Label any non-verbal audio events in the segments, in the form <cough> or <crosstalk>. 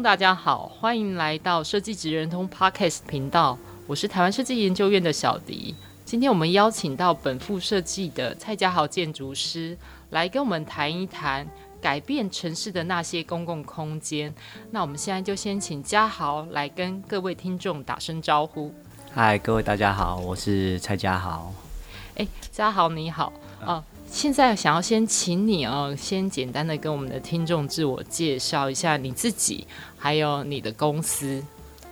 众大家好，欢迎来到设计职人通 Podcast 频道，我是台湾设计研究院的小迪。今天我们邀请到本副设计的蔡家豪建筑师来跟我们谈一谈改变城市的那些公共空间。那我们现在就先请家豪来跟各位听众打声招呼。嗨，各位大家好，我是蔡家豪。哎，家豪你好啊。现在想要先请你哦，先简单的跟我们的听众自我介绍一下你自己，还有你的公司。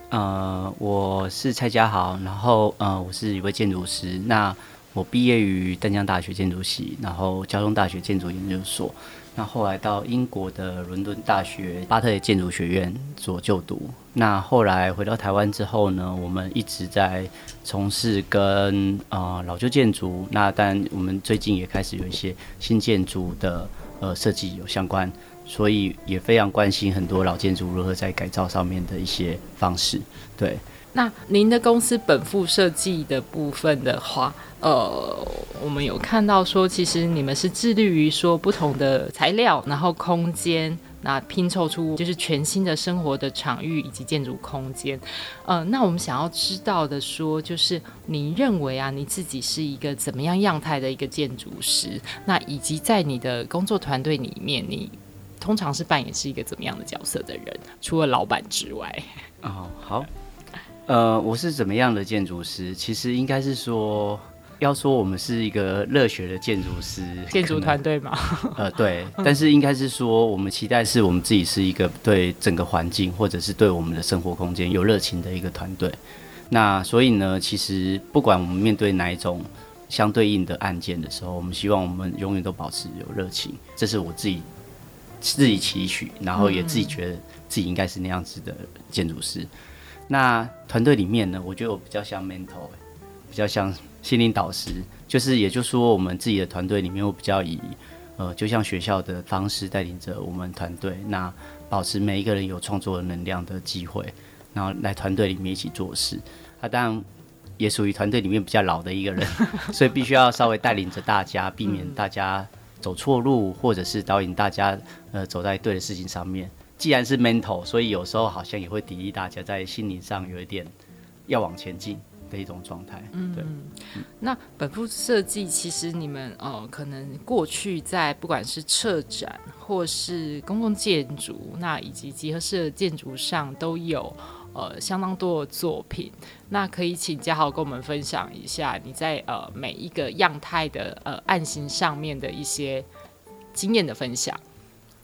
呃，我是蔡家豪，然后呃，我是一位建筑师。那我毕业于淡江大学建筑系，然后交通大学建筑研究所。那后来到英国的伦敦大学巴特建筑学院做就读。那后来回到台湾之后呢，我们一直在从事跟呃老旧建筑，那但我们最近也开始有一些新建筑的呃设计有相关，所以也非常关心很多老建筑如何在改造上面的一些方式。对，那您的公司本附设计的部分的话。呃，我们有看到说，其实你们是致力于说不同的材料，然后空间，那拼凑出就是全新的生活的场域以及建筑空间。呃，那我们想要知道的说，就是你认为啊，你自己是一个怎么样样态的一个建筑师？那以及在你的工作团队里面，你通常是扮演是一个怎么样的角色的人？除了老板之外。哦，好，呃，我是怎么样的建筑师？其实应该是说。要说我们是一个热血的建筑师，建筑团队嘛，呃，对，<laughs> 但是应该是说，我们期待是我们自己是一个对整个环境或者是对我们的生活空间有热情的一个团队。那所以呢，其实不管我们面对哪一种相对应的案件的时候，我们希望我们永远都保持有热情，这是我自己自己期许，然后也自己觉得自己应该是那样子的建筑师。那团队里面呢，我觉得我比较像 mentor，比较像。心灵导师，就是也就是说，我们自己的团队里面我比较以，呃，就像学校的方式带领着我们团队，那保持每一个人有创作的能量的机会，然后来团队里面一起做事。他、啊、当然也属于团队里面比较老的一个人，<laughs> 所以必须要稍微带领着大家，避免大家走错路，或者是导引大家呃走在对的事情上面。既然是 mental，所以有时候好像也会砥砺大家在心灵上有一点要往前进。的一种状态，嗯，对。那本部设计其实你们呃，可能过去在不管是策展或是公共建筑，那以及集合式的建筑上都有呃相当多的作品。那可以请家豪跟我们分享一下你在呃每一个样态的呃案型上面的一些经验的分享。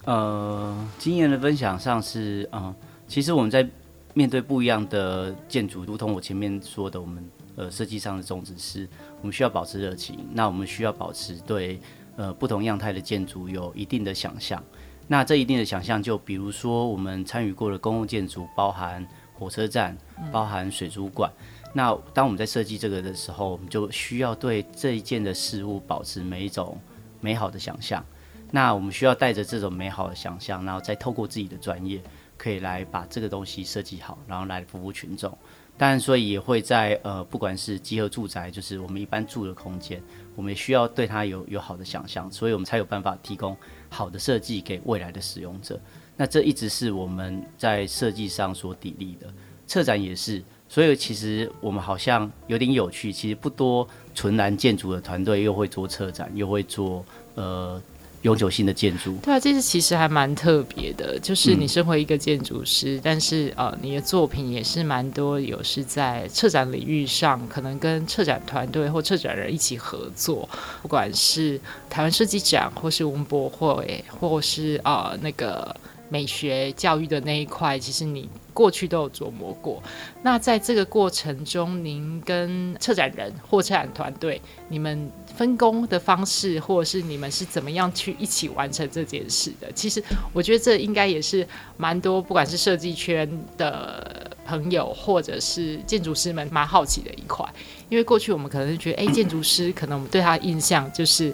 呃，经验的分享上是嗯、其实我们在。面对不一样的建筑，如同我前面说的，我们呃设计上的宗旨是，我们需要保持热情。那我们需要保持对呃不同样态的建筑有一定的想象。那这一定的想象，就比如说我们参与过的公共建筑，包含火车站，包含水族馆。嗯。那当我们在设计这个的时候，我们就需要对这一件的事物保持每一种美好的想象。那我们需要带着这种美好的想象，然后再透过自己的专业。可以来把这个东西设计好，然后来服务群众。当然，所以也会在呃，不管是集合住宅，就是我们一般住的空间，我们也需要对它有有好的想象，所以我们才有办法提供好的设计给未来的使用者。那这一直是我们在设计上所砥砺的。策展也是，所以其实我们好像有点有趣，其实不多纯然建筑的团队又会做策展，又会做呃。永久性的建筑，对啊，这是其实还蛮特别的。就是你身为一个建筑师，嗯、但是呃，你的作品也是蛮多，有是在策展领域上，可能跟策展团队或策展人一起合作，不管是台湾设计展，或是文博会，或是啊、呃、那个美学教育的那一块，其实你过去都有琢磨过。那在这个过程中，您跟策展人或策展团队，你们分工的方式，或者是你们是怎么样去一起完成这件事的？其实我觉得这应该也是蛮多，不管是设计圈的朋友，或者是建筑师们蛮好奇的一块。因为过去我们可能是觉得，哎，建筑师可能我们对他的印象就是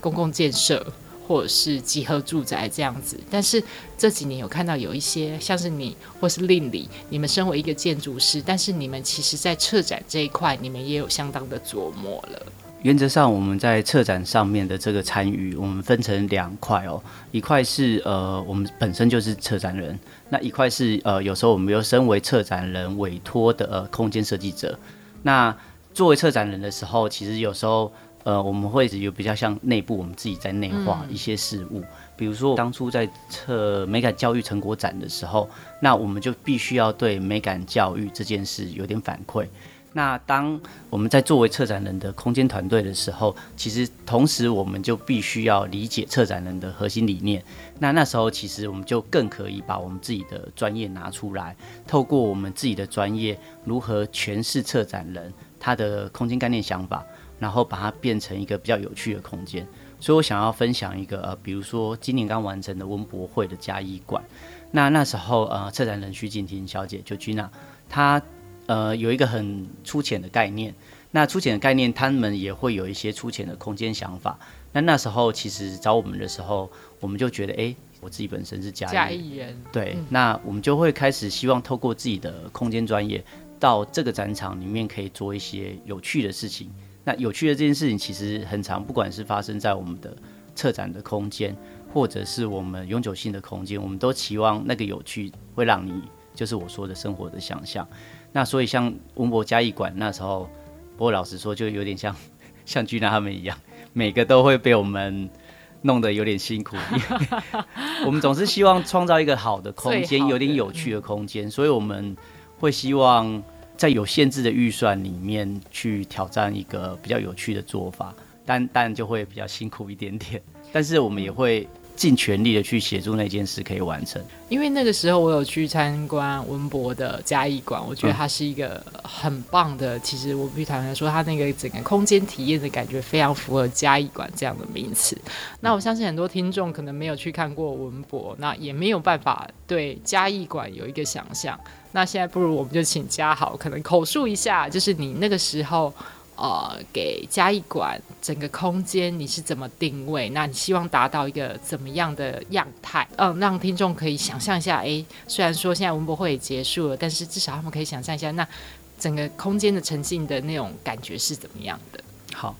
公共建设。或者是集合住宅这样子，但是这几年有看到有一些像是你或是令里，你们身为一个建筑师，但是你们其实在策展这一块，你们也有相当的琢磨了。原则上，我们在策展上面的这个参与，我们分成两块哦，一块是呃我们本身就是策展人，那一块是呃有时候我们又身为策展人委托的呃空间设计者。那作为策展人的时候，其实有时候。呃，我们会有比较像内部我们自己在内化一些事物，嗯、比如说当初在策美感教育成果展的时候，那我们就必须要对美感教育这件事有点反馈。那当我们在作为策展人的空间团队的时候，其实同时我们就必须要理解策展人的核心理念。那那时候其实我们就更可以把我们自己的专业拿出来，透过我们自己的专业，如何诠释策展人他的空间概念想法。然后把它变成一个比较有趣的空间，所以我想要分享一个呃，比如说今年刚完成的文博会的嘉义馆，那那时候呃，策展人徐景婷小姐就 Gina，她呃有一个很粗浅的概念，那粗浅的概念，他们也会有一些粗浅的空间想法。那那时候其实找我们的时候，我们就觉得，哎，我自己本身是嘉义嘉义人，对，嗯、那我们就会开始希望透过自己的空间专业，到这个展场里面可以做一些有趣的事情。那有趣的这件事情其实很常，不管是发生在我们的策展的空间，或者是我们永久性的空间，我们都期望那个有趣会让你，就是我说的生活的想象。那所以像文博嘉义馆那时候，不过老实说，就有点像 <laughs> 像居娜他们一样，每个都会被我们弄得有点辛苦。<laughs> <laughs> 我们总是希望创造一个好的空间，有点有趣的空间，所以我们会希望。在有限制的预算里面去挑战一个比较有趣的做法，但但就会比较辛苦一点点。但是我们也会尽全力的去协助那件事可以完成。因为那个时候我有去参观文博的嘉义馆，我觉得它是一个很棒的。嗯、其实我必须坦白说，它那个整个空间体验的感觉非常符合嘉义馆这样的名词。那我相信很多听众可能没有去看过文博，那也没有办法对嘉义馆有一个想象。那现在不如我们就请嘉豪可能口述一下，就是你那个时候，呃，给嘉义馆整个空间你是怎么定位？那你希望达到一个怎么样的样态？嗯，让听众可以想象一下。诶，虽然说现在文博会也结束了，但是至少他们可以想象一下，那整个空间的沉浸的那种感觉是怎么样的？好，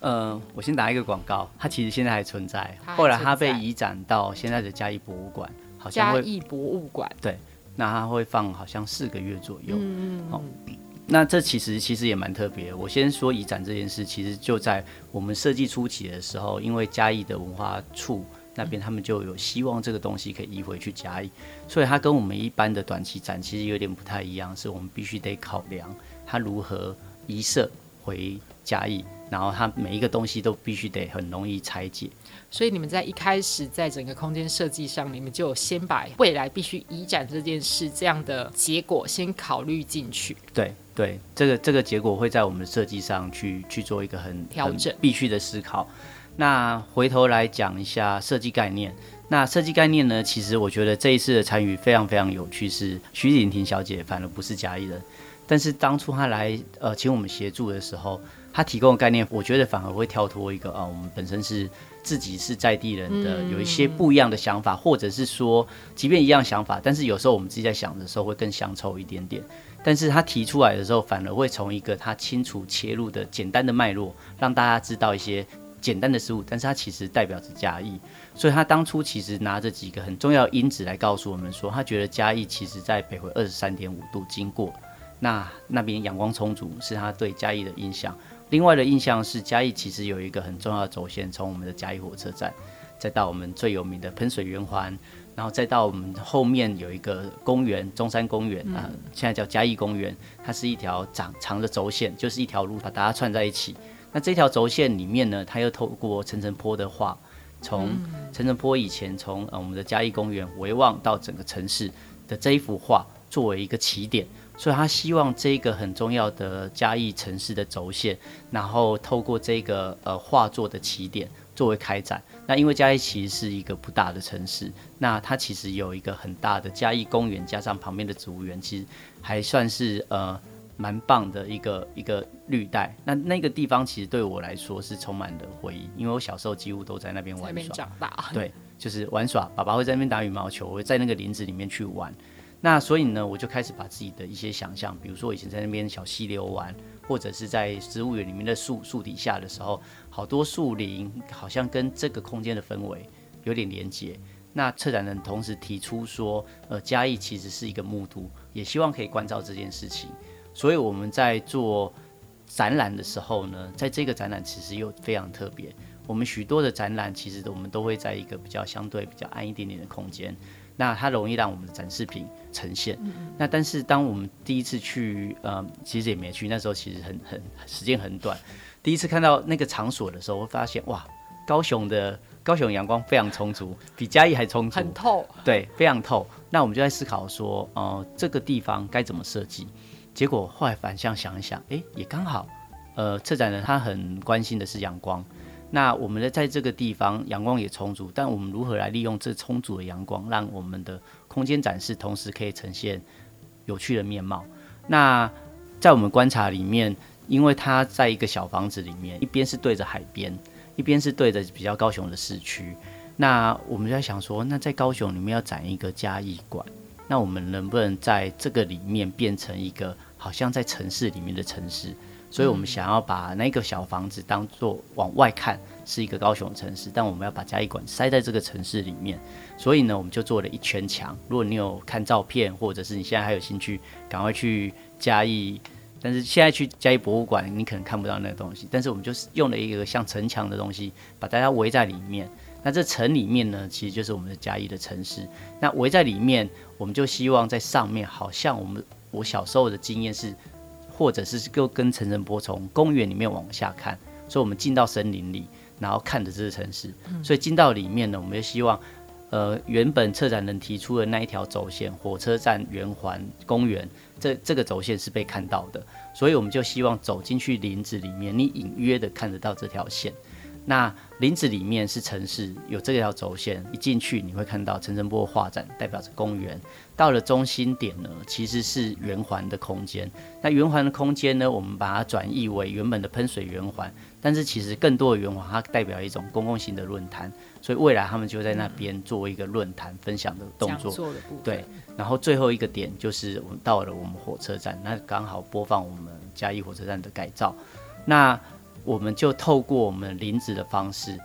呃，我先打一个广告，它其实现在还存在，后来它被移展到现在的嘉义博物馆，好像嘉义博物馆，对。那它会放好像四个月左右，嗯，好，那这其实其实也蛮特别。我先说移展这件事，其实就在我们设计初期的时候，因为嘉义的文化处那边他们就有希望这个东西可以移回去嘉义，所以它跟我们一般的短期展其实有点不太一样，是我们必须得考量它如何移设回嘉义，然后它每一个东西都必须得很容易拆解。所以你们在一开始在整个空间设计上，你们就先把未来必须移展这件事这样的结果先考虑进去。对对，这个这个结果会在我们的设计上去去做一个很调整必须的思考。那回头来讲一下设计概念。那设计概念呢？其实我觉得这一次的参与非常非常有趣。是徐景婷小姐反而不是嘉义人，但是当初她来呃请我们协助的时候，她提供的概念，我觉得反而会跳脱一个啊、呃，我们本身是。自己是在地人的，有一些不一样的想法，或者是说，即便一样想法，但是有时候我们自己在想的时候会更乡愁一点点。但是他提出来的时候，反而会从一个他清楚切入的简单的脉络，让大家知道一些简单的事物。但是他其实代表着嘉义，所以他当初其实拿着几个很重要的因子来告诉我们说，他觉得嘉义其实在北回二十三点五度经过，那那边阳光充足，是他对嘉义的印象。另外的印象是嘉义其实有一个很重要的轴线，从我们的嘉义火车站，再到我们最有名的喷水圆环，然后再到我们后面有一个公园中山公园啊，现在叫嘉义公园，它是一条长长的轴线，就是一条路把大家串在一起。那这条轴线里面呢，它又透过陈澄波的画，从陈澄波以前从呃我们的嘉义公园回望到整个城市的这一幅画，作为一个起点，所以他希望这个很重要的嘉义城市的轴线，然后透过这个呃画作的起点作为开展。那因为嘉义其实是一个不大的城市，那它其实有一个很大的嘉义公园，加上旁边的植物园，其实还算是呃蛮棒的一个一个绿带。那那个地方其实对我来说是充满了回忆，因为我小时候几乎都在那边玩耍。长大。<laughs> 对，就是玩耍，爸爸会在那边打羽毛球，我会在那个林子里面去玩。那所以呢，我就开始把自己的一些想象，比如说我以前在那边小溪流玩，或者是在植物园里面的树树底下的时候。好多树林好像跟这个空间的氛围有点连接。那策展人同时提出说，呃，嘉义其实是一个木都，也希望可以关照这件事情。所以我们在做展览的时候呢，在这个展览其实又非常特别。我们许多的展览其实我们都会在一个比较相对比较暗一点点的空间，那它容易让我们的展示品呈现。那但是当我们第一次去，呃，其实也没去，那时候其实很很时间很短。第一次看到那个场所的时候，会发现哇，高雄的高雄阳光非常充足，比嘉义还充足，很透，对，非常透。那我们就在思考说，呃，这个地方该怎么设计？结果后来反向想一想，哎，也刚好，呃，策展人他很关心的是阳光。那我们的在这个地方阳光也充足，但我们如何来利用这充足的阳光，让我们的空间展示同时可以呈现有趣的面貌？那在我们观察里面。因为它在一个小房子里面，一边是对着海边，一边是对着比较高雄的市区。那我们就在想说，那在高雄里面要展一个嘉义馆，那我们能不能在这个里面变成一个好像在城市里面的城市？所以我们想要把那个小房子当做往外看是一个高雄城市，但我们要把嘉义馆塞在这个城市里面。所以呢，我们就做了一圈墙。如果你有看照片，或者是你现在还有兴趣，赶快去嘉义。但是现在去嘉义博物馆，你可能看不到那个东西。但是我们就是用了一个像城墙的东西，把大家围在里面。那这城里面呢，其实就是我们的嘉义的城市。那围在里面，我们就希望在上面，好像我们我小时候的经验是，或者是就跟陈澄波从公园里面往下看，所以我们进到森林里，然后看着这个城市。所以进到里面呢，我们就希望。呃，原本策展人提出的那一条轴线，火车站、圆环、公园，这这个轴线是被看到的，所以我们就希望走进去林子里面，你隐约的看得到这条线。那林子里面是城市，有这条轴线，一进去你会看到陈澄波画展，代表着公园。到了中心点呢，其实是圆环的空间。那圆环的空间呢，我们把它转译为原本的喷水圆环，但是其实更多的圆环，它代表一种公共性的论坛。所以未来他们就在那边做一个论坛分享的动作。对，然后最后一个点就是我们到了我们火车站，那刚好播放我们嘉义火车站的改造。那我们就透过我们林子的方式，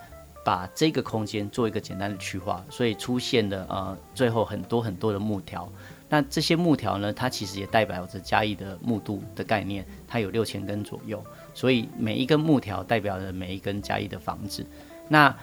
把这个空间做一个简单的区划，所以出现了呃最后很多很多的木条。那这些木条呢，它其实也代表着嘉义的木度的概念，它有六千根左右，所以每一根木条代表着每一根嘉义的房子。那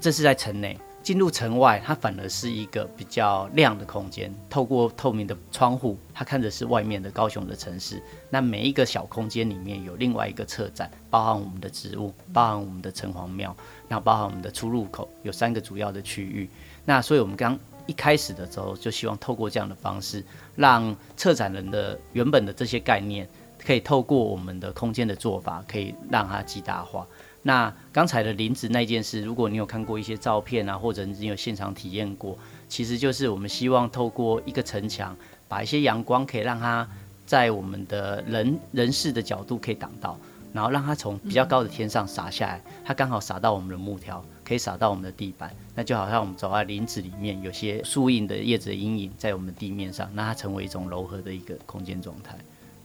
这是在城内。进入城外，它反而是一个比较亮的空间。透过透明的窗户，它看着是外面的高雄的城市。那每一个小空间里面有另外一个策展，包含我们的植物，包含我们的城隍庙，那包含我们的出入口，有三个主要的区域。那所以我们刚一开始的时候就希望透过这样的方式，让策展人的原本的这些概念，可以透过我们的空间的做法，可以让它极大化。那刚才的林子那件事，如果你有看过一些照片啊，或者你有现场体验过，其实就是我们希望透过一个城墙，把一些阳光可以让它在我们的人人视的角度可以挡到，然后让它从比较高的天上洒下来，它刚好洒到我们的木条，可以洒到我们的地板，那就好像我们走在林子里面，有些树荫的叶子的阴影在我们地面上，那它成为一种柔和的一个空间状态。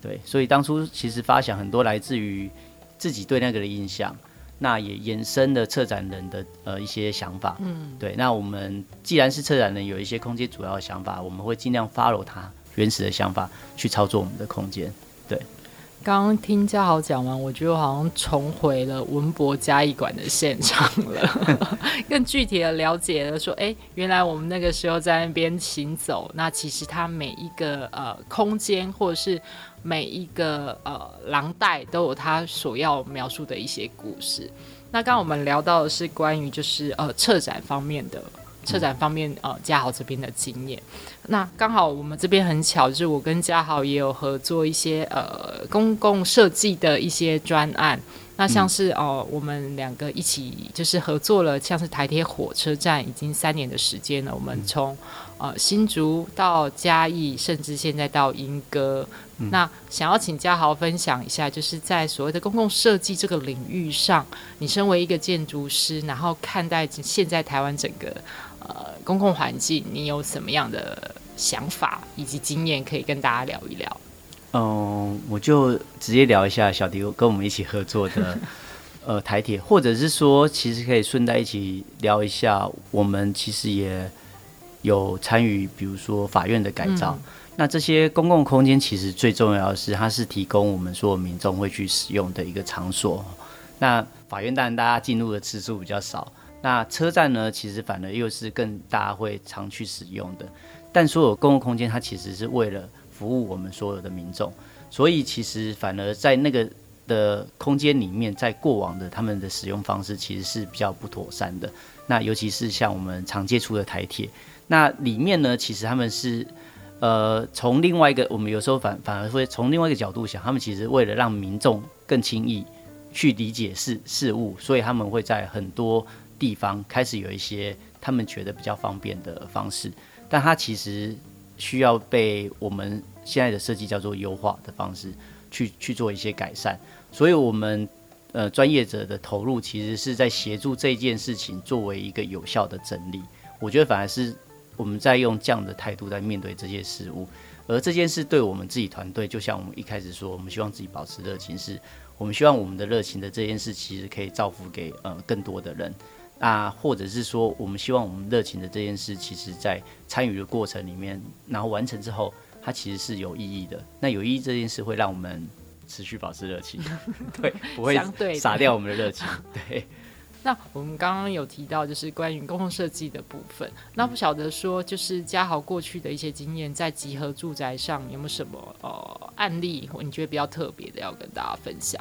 对，所以当初其实发想很多来自于自己对那个的印象。那也延伸了策展人的呃一些想法，嗯，对。那我们既然是策展人，有一些空间主要的想法，我们会尽量 follow 他原始的想法去操作我们的空间。对，刚刚听家豪讲完，我觉得好像重回了文博嘉义馆的现场了，<laughs> 更具体的了解了说，哎、原来我们那个时候在那边行走，那其实它每一个呃空间或者是。每一个呃廊带都有他所要描述的一些故事。那刚刚我们聊到的是关于就是呃策展方面的策展方面，呃，嘉豪这边的经验。那刚好我们这边很巧，就是我跟嘉豪也有合作一些呃公共设计的一些专案。那像是哦，我们两个一起就是合作了，像是台铁火车站已经三年的时间了。我们从呃新竹到嘉义，甚至现在到莺歌。嗯、那想要请嘉豪分享一下，就是在所谓的公共设计这个领域上，你身为一个建筑师，然后看待现在台湾整个呃公共环境，你有什么样的想法以及经验可以跟大家聊一聊？嗯，我就直接聊一下小迪跟我们一起合作的 <laughs> 呃台铁，或者是说，其实可以顺带一起聊一下，我们其实也有参与，比如说法院的改造。嗯那这些公共空间其实最重要的是，它是提供我们所有民众会去使用的一个场所。那法院当然大家进入的次数比较少，那车站呢，其实反而又是更大家会常去使用的。但所有公共空间它其实是为了服务我们所有的民众，所以其实反而在那个的空间里面，在过往的他们的使用方式其实是比较不妥善的。那尤其是像我们常接触的台铁，那里面呢，其实他们是。呃，从另外一个，我们有时候反反而会从另外一个角度想，他们其实为了让民众更轻易去理解事事物，所以他们会在很多地方开始有一些他们觉得比较方便的方式，但它其实需要被我们现在的设计叫做优化的方式去去做一些改善，所以我们呃专业者的投入其实是在协助这件事情作为一个有效的整理，我觉得反而是。我们在用这样的态度在面对这些事物，而这件事对我们自己团队，就像我们一开始说，我们希望自己保持热情，是我们希望我们的热情的这件事，其实可以造福给呃更多的人，啊，或者是说，我们希望我们热情的这件事，其实在参与的过程里面，然后完成之后，它其实是有意义的。那有意义这件事会让我们持续保持热情，<laughs> 对，不会洒掉我们的热情，<laughs> 对。那我们刚刚有提到，就是关于公共设计的部分。那不晓得说，就是嘉豪过去的一些经验，在集合住宅上有没有什么呃案例，或你觉得比较特别的要跟大家分享？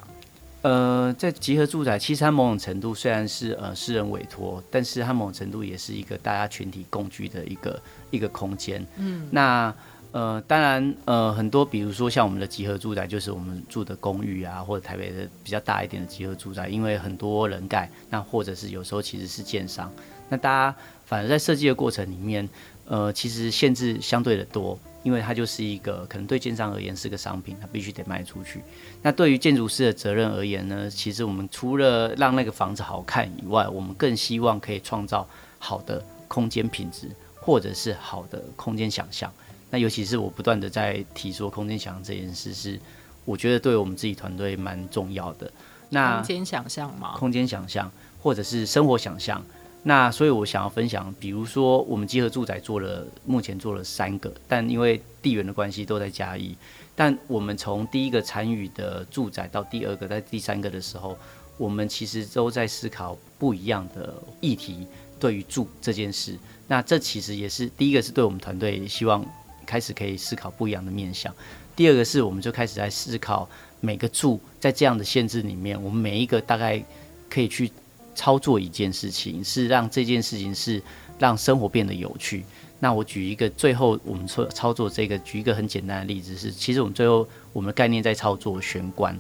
呃，在集合住宅，其实它某种程度虽然是呃私人委托，但是它某种程度也是一个大家群体共居的一个一个空间。嗯，那。呃，当然，呃，很多，比如说像我们的集合住宅，就是我们住的公寓啊，或者台北的比较大一点的集合住宅，因为很多人盖，那或者是有时候其实是建商，那大家反而在设计的过程里面，呃，其实限制相对的多，因为它就是一个可能对建商而言是个商品，它必须得卖出去。那对于建筑师的责任而言呢，其实我们除了让那个房子好看以外，我们更希望可以创造好的空间品质，或者是好的空间想象。那尤其是我不断的在提说空间想象这件事，是我觉得对我们自己团队蛮重要的。那空间想象吗？空间想象，或者是生活想象。那所以我想要分享，比如说我们集合住宅做了，目前做了三个，但因为地缘的关系都在嘉义。但我们从第一个参与的住宅到第二个，在第三个的时候，我们其实都在思考不一样的议题，对于住这件事。那这其实也是第一个，是对我们团队希望。开始可以思考不一样的面向。第二个是，我们就开始在思考每个住在这样的限制里面，我们每一个大概可以去操作一件事情，是让这件事情是让生活变得有趣。那我举一个最后我们操操作这个，举一个很简单的例子是，其实我们最后我们的概念在操作玄关。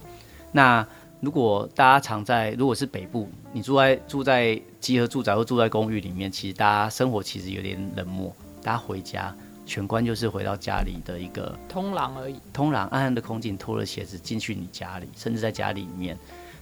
那如果大家常在，如果是北部，你住在住在集合住宅或住在公寓里面，其实大家生活其实有点冷漠，大家回家。玄关就是回到家里的一个通廊而已，通廊暗暗的空间，脱了鞋子进去你家里，甚至在家里面。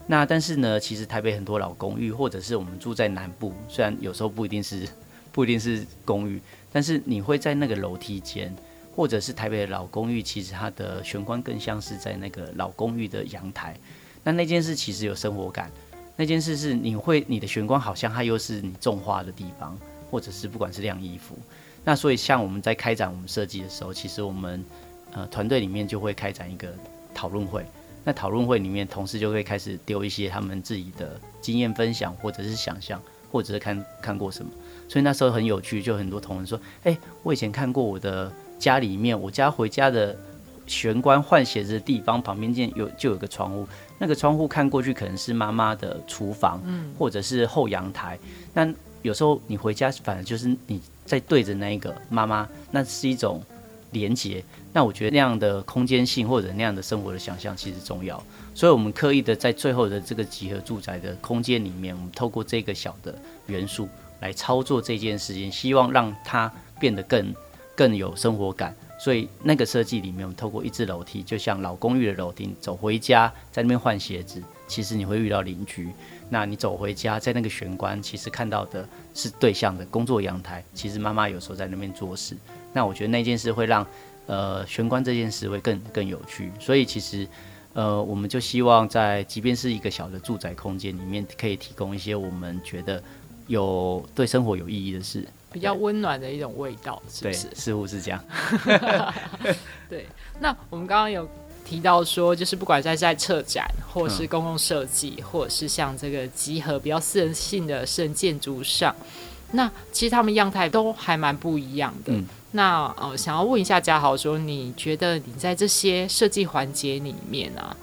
那但是呢，其实台北很多老公寓，或者是我们住在南部，虽然有时候不一定是不一定是公寓，但是你会在那个楼梯间，或者是台北的老公寓，其实它的玄关更像是在那个老公寓的阳台。那那件事其实有生活感，那件事是你会你的玄关好像它又是你种花的地方，或者是不管是晾衣服。那所以，像我们在开展我们设计的时候，其实我们呃团队里面就会开展一个讨论会。那讨论会里面，同事就会开始丢一些他们自己的经验分享，或者是想象，或者是看看过什么。所以那时候很有趣，就很多同仁说：“哎，我以前看过我的家里面，我家回家的玄关换鞋子的地方旁边就有就有个窗户，那个窗户看过去可能是妈妈的厨房，嗯，或者是后阳台。那有时候你回家，反而就是你在对着那一个妈妈，那是一种连接。那我觉得那样的空间性或者那样的生活的想象其实重要。所以我们刻意的在最后的这个集合住宅的空间里面，我们透过这个小的元素来操作这件事情，希望让它变得更更有生活感。所以那个设计里面，我们透过一支楼梯，就像老公寓的楼梯，走回家在那边换鞋子，其实你会遇到邻居。那你走回家，在那个玄关，其实看到的是对象的工作阳台。其实妈妈有时候在那边做事。那我觉得那件事会让呃玄关这件事会更更有趣。所以其实呃我们就希望在即便是一个小的住宅空间里面，可以提供一些我们觉得有对生活有意义的事，比较温暖的一种味道，是不是？对，似乎是这样。<laughs> 对，那我们刚刚有。提到说，就是不管在在策展，或是公共设计，嗯，或者是像这个集合比较私人性的私人建筑上，那其实他们样态都还蛮不一样的。嗯，那呃，想要问一下嘉豪，说你觉得你在这些设计环节里面啊，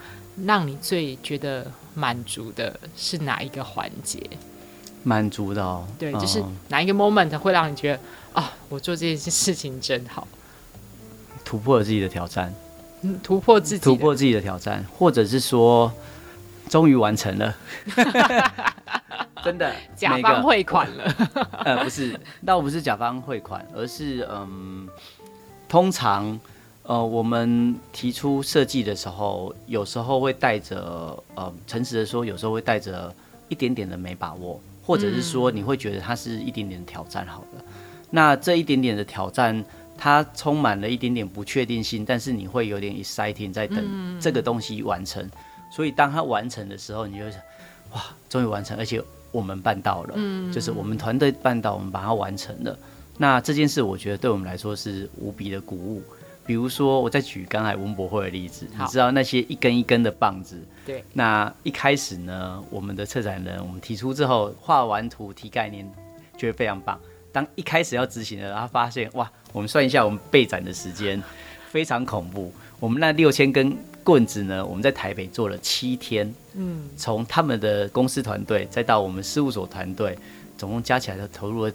让你最觉得满足的是哪一个环节？满足的哦，对，就是哪一个 moment 会让你觉得啊，我做这件事情真好，突破了自己的挑战。突破自己，突破自己的挑战，或者是说，终于完成了，<laughs> 真的，甲方汇款了。<laughs> 呃，不是，倒不是甲方汇款，而是嗯，通常呃，我们提出设计的时候，有时候会带着呃，诚实的说，有时候会带着一点点的没把握，或者是说，你会觉得它是一点点的挑战。好了，那这一点点的挑战。它充满了一点点不确定性，但是你会有点 exciting 在等这个东西完成，嗯、所以当它完成的时候，你就会想，哇，终于完成，而且我们办到了，嗯、就是我们团队办到，我们把它完成了。那这件事，我觉得对我们来说是无比的鼓舞。比如说，我再举刚才文博会的例子，你知道那些一根一根的棒子，对，那一开始呢，我们的策展人我们提出之后，画完图提概念，觉得非常棒。当一开始要执行的，他发现哇，我们算一下我们备展的时间，非常恐怖。我们那六千根棍子呢，我们在台北做了七天，嗯，从他们的公司团队再到我们事务所团队，总共加起来都投入了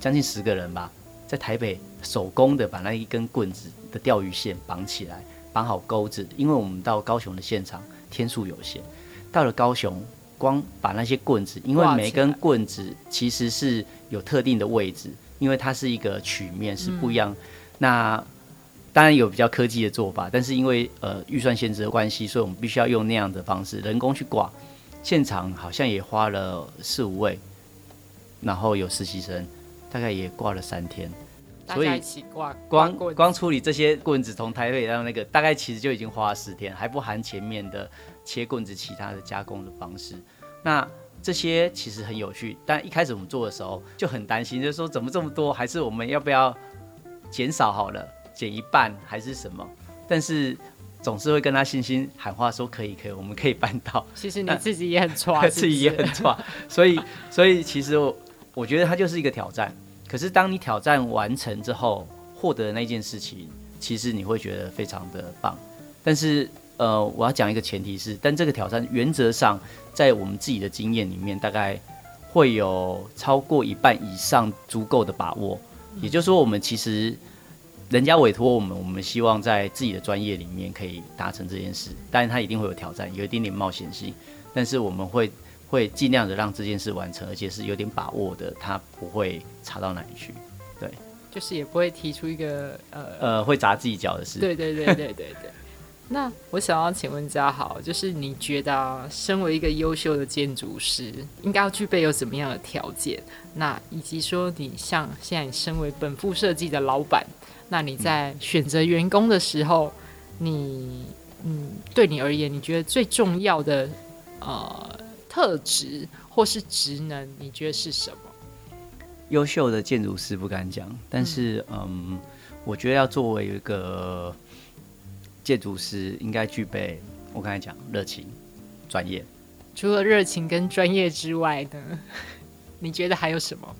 将近十个人吧，在台北手工的把那一根棍子的钓鱼线绑起来，绑好钩子，因为我们到高雄的现场天数有限，到了高雄。光把那些棍子，因为每根棍子其实是有特定的位置，因为它是一个曲面是不一样。嗯、那当然有比较科技的做法，但是因为呃预算限制的关系，所以我们必须要用那样的方式人工去挂。现场好像也花了四五位，然后有实习生，大概也挂了三天。所以光光处理这些棍子从台北到那个，大概其实就已经花了十天，还不含前面的切棍子其他的加工的方式。那这些其实很有趣，但一开始我们做的时候就很担心，就是说怎么这么多，还是我们要不要减少好了，减一半还是什么？但是总是会跟他信心喊话说可以可以，我们可以办到。<laughs> 其实你自己也很抓，<laughs> 自己也很抓，所以所以其实我我觉得它就是一个挑战。可是当你挑战完成之后，获得那件事情，其实你会觉得非常的棒。但是呃，我要讲一个前提是，但这个挑战原则上，在我们自己的经验里面，大概会有超过一半以上足够的把握。也就是说，我们其实人家委托我们，我们希望在自己的专业里面可以达成这件事。当然，它一定会有挑战，有一点点冒险性。但是我们会会尽量的让这件事完成，而且是有点把握的，它不会差到哪里去。对，就是也不会提出一个呃呃会砸自己脚的事。对对对对对对。<laughs> 那我想要请问嘉豪，就是你觉得、啊，身为一个优秀的建筑师，应该要具备有怎么样的条件？那以及说，你像现在你身为本附设计的老板，那你在选择员工的时候，你嗯，对你而言，你觉得最重要的呃特质或是职能，你觉得是什么？优秀的建筑师不敢讲，但是嗯，嗯，我觉得要作为一个。建筑师应该具备，我刚才讲热情、专业。除了热情跟专业之外呢，你觉得还有什么？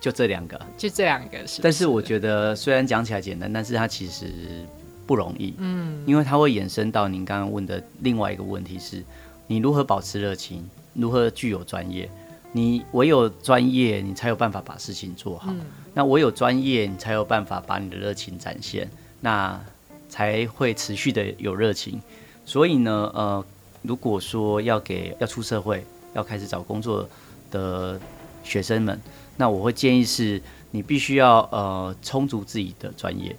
就这两个，就这两个是，是。但是我觉得虽然讲起来简单，但是它其实不容易。嗯，因为它会衍生到您刚刚问的另外一个问题是：你如何保持热情？如何具有专业？你唯有专业，你才有办法把事情做好。嗯、那唯有专业，你才有办法把你的热情展现，那才会持续的有热情。所以呢，呃，如果说要给要出社会、要开始找工作的学生们，那我会建议是，你必须要呃充足自己的专业。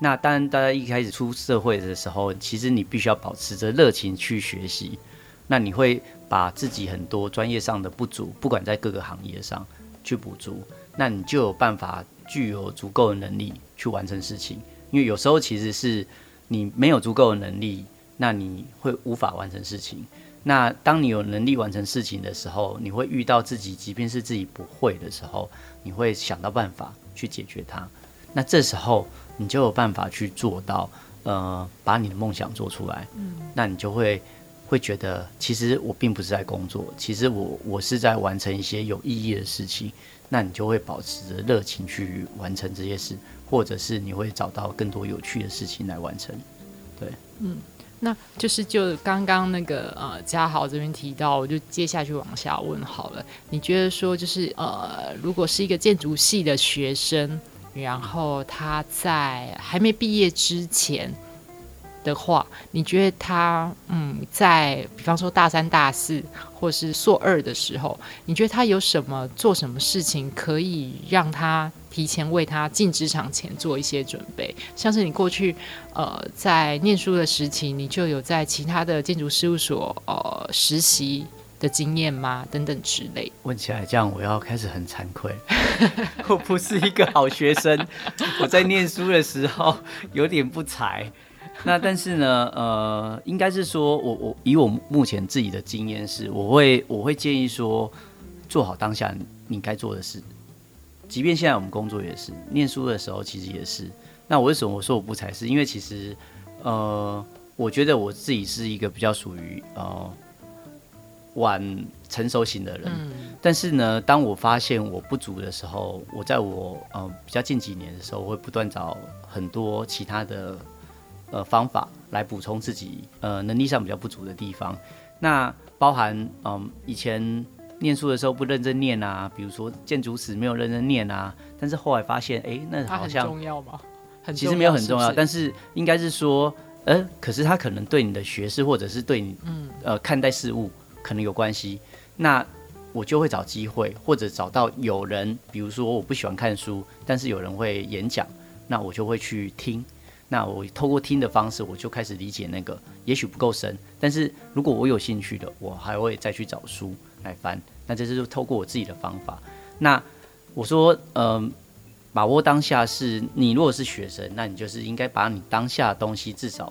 那当然，大家一开始出社会的时候，其实你必须要保持着热情去学习。那你会把自己很多专业上的不足，不管在各个行业上去补足，那你就有办法具有足够的能力去完成事情。因为有时候其实是你没有足够的能力，那你会无法完成事情。那当你有能力完成事情的时候，你会遇到自己，即便是自己不会的时候，你会想到办法去解决它。那这时候你就有办法去做到，呃，把你的梦想做出来。嗯，那你就会。会觉得，其实我并不是在工作，其实我我是在完成一些有意义的事情。那你就会保持着热情去完成这些事，或者是你会找到更多有趣的事情来完成。对，嗯，那就是就刚刚那个呃嘉豪这边提到，我就接下去往下问好了。你觉得说就是呃，如果是一个建筑系的学生，然后他在还没毕业之前。的话，你觉得他嗯，在比方说大三、大四，或是硕二的时候，你觉得他有什么做什么事情可以让他提前为他进职场前做一些准备？像是你过去呃在念书的时期，你就有在其他的建筑事务所呃实习的经验吗？等等之类。问起来这样，我要开始很惭愧，<laughs> 我不是一个好学生，<laughs> 我在念书的时候有点不才。那但是呢，呃，应该是说我我以我目前自己的经验是，我会我会建议说，做好当下你该做的事，即便现在我们工作也是，念书的时候其实也是。那我为什么我说我不才是？因为其实，呃，我觉得我自己是一个比较属于呃晚成熟型的人。嗯。但是呢，当我发现我不足的时候，我在我呃比较近几年的时候，我会不断找很多其他的。呃，方法来补充自己呃能力上比较不足的地方，那包含嗯、呃、以前念书的时候不认真念啊，比如说建筑史没有认真念啊，但是后来发现，哎、欸，那好像很重要吗？其实没有很重要，是是但是应该是说，呃，可是他可能对你的学识或者是对你嗯呃看待事物可能有关系，那我就会找机会或者找到有人，比如说我不喜欢看书，但是有人会演讲，那我就会去听。那我透过听的方式，我就开始理解那个，也许不够深，但是如果我有兴趣的，我还会再去找书来翻。那这是透过我自己的方法。那我说，嗯、呃，把握当下是，你如果是学生，那你就是应该把你当下的东西至少，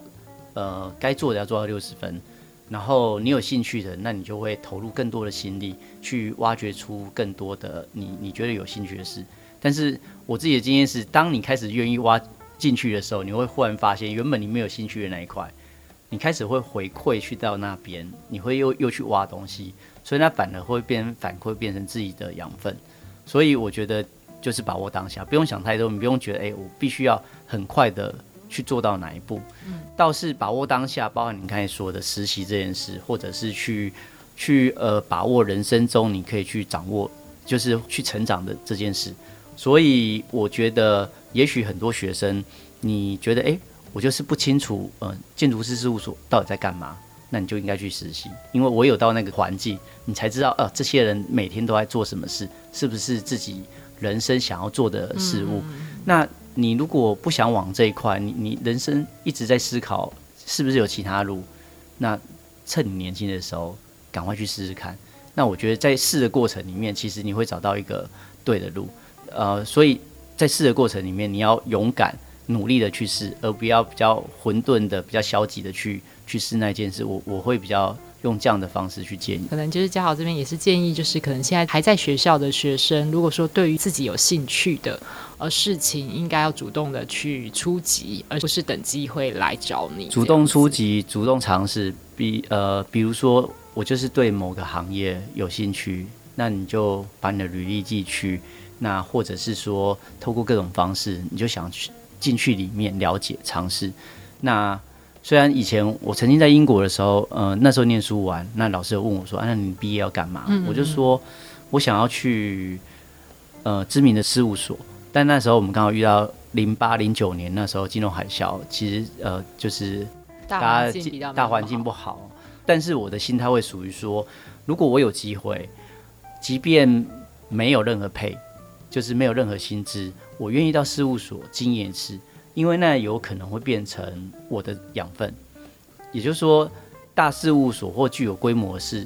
呃，该做的要做到六十分。然后你有兴趣的，那你就会投入更多的心力去挖掘出更多的你你觉得有兴趣的事。但是我自己的经验是，当你开始愿意挖。进去的时候，你会忽然发现，原本你没有兴趣的那一块，你开始会回馈去到那边，你会又又去挖东西，所以那反而会变反馈变成自己的养分。所以我觉得就是把握当下，不用想太多，你不用觉得哎、欸，我必须要很快的去做到哪一步。嗯，倒是把握当下，包含你刚才说的实习这件事，或者是去去呃把握人生中你可以去掌握，就是去成长的这件事。所以我觉得。也许很多学生，你觉得，哎、欸，我就是不清楚，呃，建筑师事务所到底在干嘛？那你就应该去实习，因为我有到那个环境，你才知道，呃，这些人每天都在做什么事，是不是自己人生想要做的事物？嗯、那你如果不想往这一块，你你人生一直在思考，是不是有其他路？那趁你年轻的时候，赶快去试试看。那我觉得在试的过程里面，其实你会找到一个对的路，呃，所以。在试的过程里面，你要勇敢、努力的去试，而不要比较混沌的、比较消极的去去试那件事。我我会比较用这样的方式去建议。可能就是嘉豪这边也是建议，就是可能现在还在学校的学生，如果说对于自己有兴趣的呃事情，应该要主动的去出击，而不是等机会来找你。主动出击，主动尝试。比呃，比如说我就是对某个行业有兴趣，那你就把你的履历寄去。那或者是说，透过各种方式，你就想去进去里面了解、尝试。那虽然以前我曾经在英国的时候，呃，那时候念书完，那老师有问我说：“啊，那你毕业要干嘛？”嗯嗯，我就说，我想要去呃知名的事务所，但那时候我们刚好遇到零八零九年那时候金融海啸，其实呃就是大环境大环境不好，但是我的心态会属于说，如果我有机会，即便没有任何配，就是没有任何薪资，我愿意到事务所经验一次，因为那有可能会变成我的养分，也就是说。大事务所或具有规模是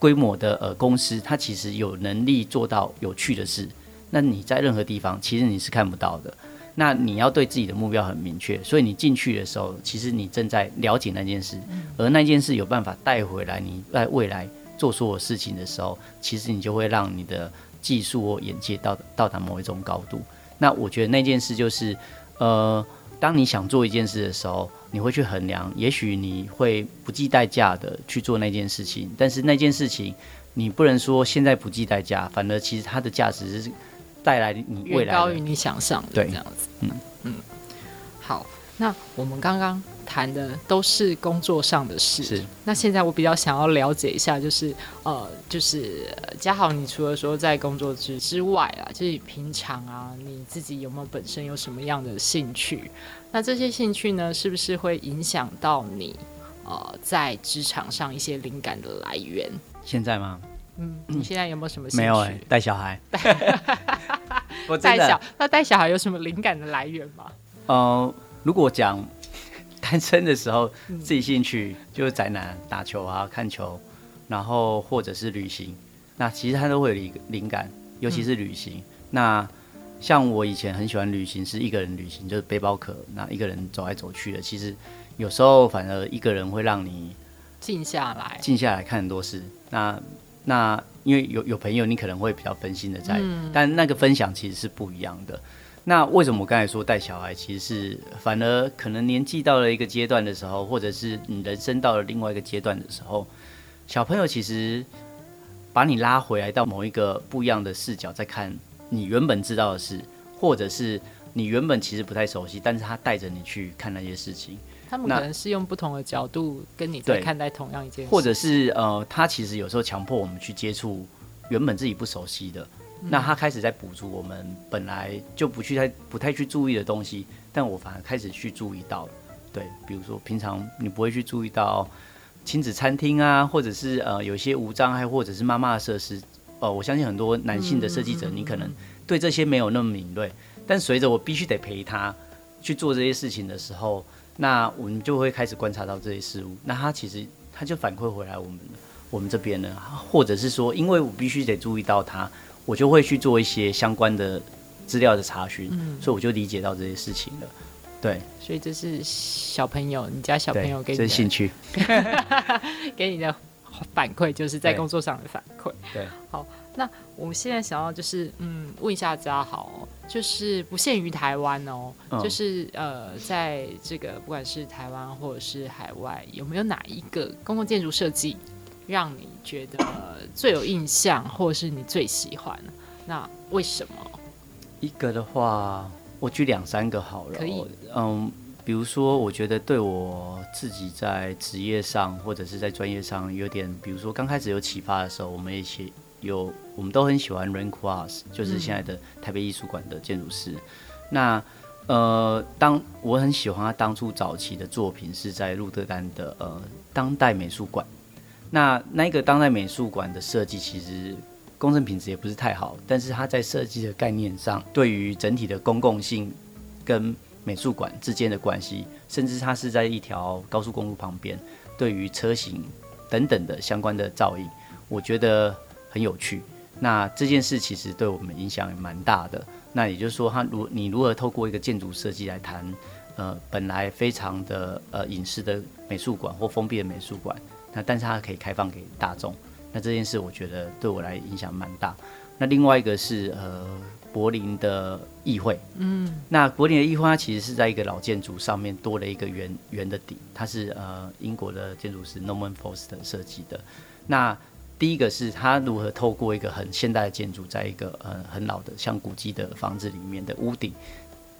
规模的呃公司，它其实有能力做到有趣的事。那你在任何地方，其实你是看不到的。那你要对自己的目标很明确，所以你进去的时候，其实你正在了解那件事，而那件事有办法带回来。你在未来做所有事情的时候，其实你就会让你的技术或眼界到到达某一种高度。那我觉得那件事就是，呃，当你想做一件事的时候。你会去衡量，也许你会不计代价的去做那件事情，但是那件事情你不能说现在不计代价，反而其实它的价值是带来你未来高于你想象的，对，这样子。嗯嗯。好，那我们刚刚谈的都是工作上的事，是。那现在我比较想要了解一下，就是呃，就是嘉豪，你除了说在工作之之外啊，就是平常啊，你自己有没有本身有什么样的兴趣？那这些兴趣呢，是不是会影响到你，呃，在职场上一些灵感的来源？现在吗？嗯，你现在有没有什么兴趣？没有哎、欸，带小孩。<laughs> 我带小，那带小孩有什么灵感的来源吗？呃，如果讲单身的时候，自己兴趣就是宅男，打球啊，看球，然后或者是旅行，那其实他都会有灵感，尤其是旅行。嗯、那像我以前很喜欢旅行，是一个人旅行，就是背包客，那一个人走来走去的。其实有时候反而一个人会让你静下来，静下来看很多事。那那因为有有朋友，你可能会比较分心的在，嗯、但那个分享其实是不一样的。那为什么我刚才说带小孩，其实是反而可能年纪到了一个阶段的时候，或者是你人生到了另外一个阶段的时候，小朋友其实把你拉回来到某一个不一样的视角在看。你原本知道的事，或者是你原本其实不太熟悉，但是他带着你去看那些事情，他们可能是用不同的角度跟你在看待同样一件事，或者是呃，他其实有时候强迫我们去接触原本自己不熟悉的，嗯、那他开始在补足我们本来就不去太不太去注意的东西，但我反而开始去注意到了，对，比如说平常你不会去注意到亲子餐厅啊，或者是呃有些无障碍或者是妈妈的设施。呃，我相信很多男性的设计者，你可能对这些没有那么敏锐，但随着我必须得陪他去做这些事情的时候，那我们就会开始观察到这些事物。那他其实他就反馈回来我们我们这边呢，或者是说，因为我必须得注意到他，我就会去做一些相关的资料的查询，所以我就理解到这些事情了。对，所以这是小朋友，你家小朋友给你的兴趣，给你的。<laughs> 反馈就是在工作上的反馈。对，好，那我们现在想要就是，嗯，问一下家豪，就是不限于台湾哦，嗯、就是呃，在这个不管是台湾或者是海外，有没有哪一个公共建筑设计让你觉得最有印象，或是你最喜欢？那为什么？一个的话，我举两三个好了。可以，嗯。比如说，我觉得对我自己在职业上或者是在专业上有点，比如说刚开始有启发的时候，我们一起有，我们都很喜欢 Rain Cross，就是现在的台北艺术馆的建筑师。嗯、那呃，当我很喜欢他当初早期的作品是在鹿特丹的呃当代美术馆。那那个当代美术馆的设计其实工程品质也不是太好，但是它在设计的概念上，对于整体的公共性跟美术馆之间的关系，甚至它是在一条高速公路旁边，对于车型等等的相关的造诣，我觉得很有趣。那这件事其实对我们影响也蛮大的。那也就是说，它如你如何透过一个建筑设计来谈，呃，本来非常的呃隐私的美术馆或封闭的美术馆，那但是它可以开放给大众。那这件事我觉得对我来影响蛮大。那另外一个是呃。柏林的议会，嗯，那柏林的议会它其实是在一个老建筑上面多了一个圆圆的顶，它是呃英国的建筑师 Norman Foster 设计的。那第一个是它如何透过一个很现代的建筑，在一个呃很老的像古迹的房子里面的屋顶，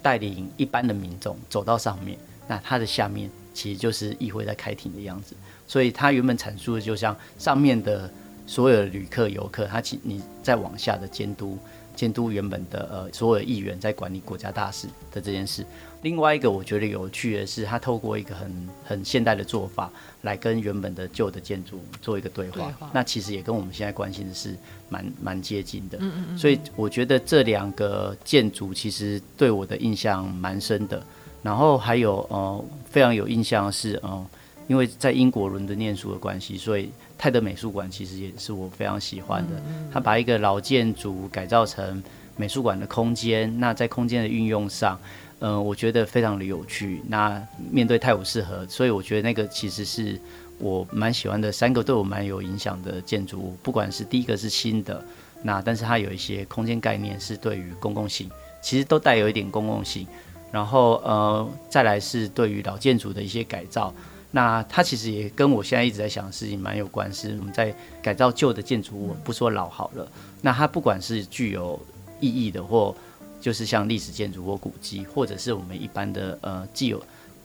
带领一般的民众走到上面，那它的下面其实就是议会在开庭的样子。所以它原本阐述的就像上面的所有的旅客、游客，他其你再往下的监督。监督原本的呃所有议员在管理国家大事的这件事。另外一个我觉得有趣的是，他透过一个很很现代的做法，来跟原本的旧的建筑做一个对话。那其实也跟我们现在关心的是蛮蛮接近的。嗯嗯嗯。所以我觉得这两个建筑其实对我的印象蛮深的。然后还有呃非常有印象的是呃。因为在英国伦敦念书的关系，所以泰德美术馆其实也是我非常喜欢的。他把一个老建筑改造成美术馆的空间，那在空间的运用上，嗯、我觉得非常的有趣。那面对泰晤士河，所以我觉得那个其实是我蛮喜欢的，三个对我蛮有影响的建筑物。不管是第一个是新的，那但是它有一些空间概念是对于公共性，其实都带有一点公共性。然后呃，再来是对于老建筑的一些改造。那它其实也跟我现在一直在想的事情蛮有关系。我们在改造旧的建筑物，不说老好了，那它不管是具有意义的，或就是像历史建筑或古迹，或者是我们一般的呃既有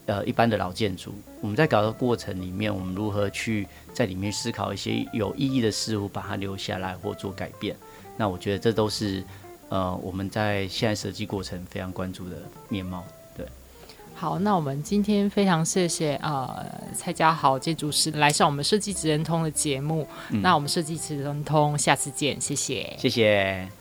呃一般的老建筑，我们在搞的过程里面，我们如何去在里面思考一些有意义的事物，把它留下来或做改变？那我觉得这都是呃我们在现在设计过程非常关注的面貌。好，那我们今天非常谢谢呃蔡家豪建筑师来上我们设计职人通的节目。嗯、那我们设计职人通下次见，谢谢，谢谢。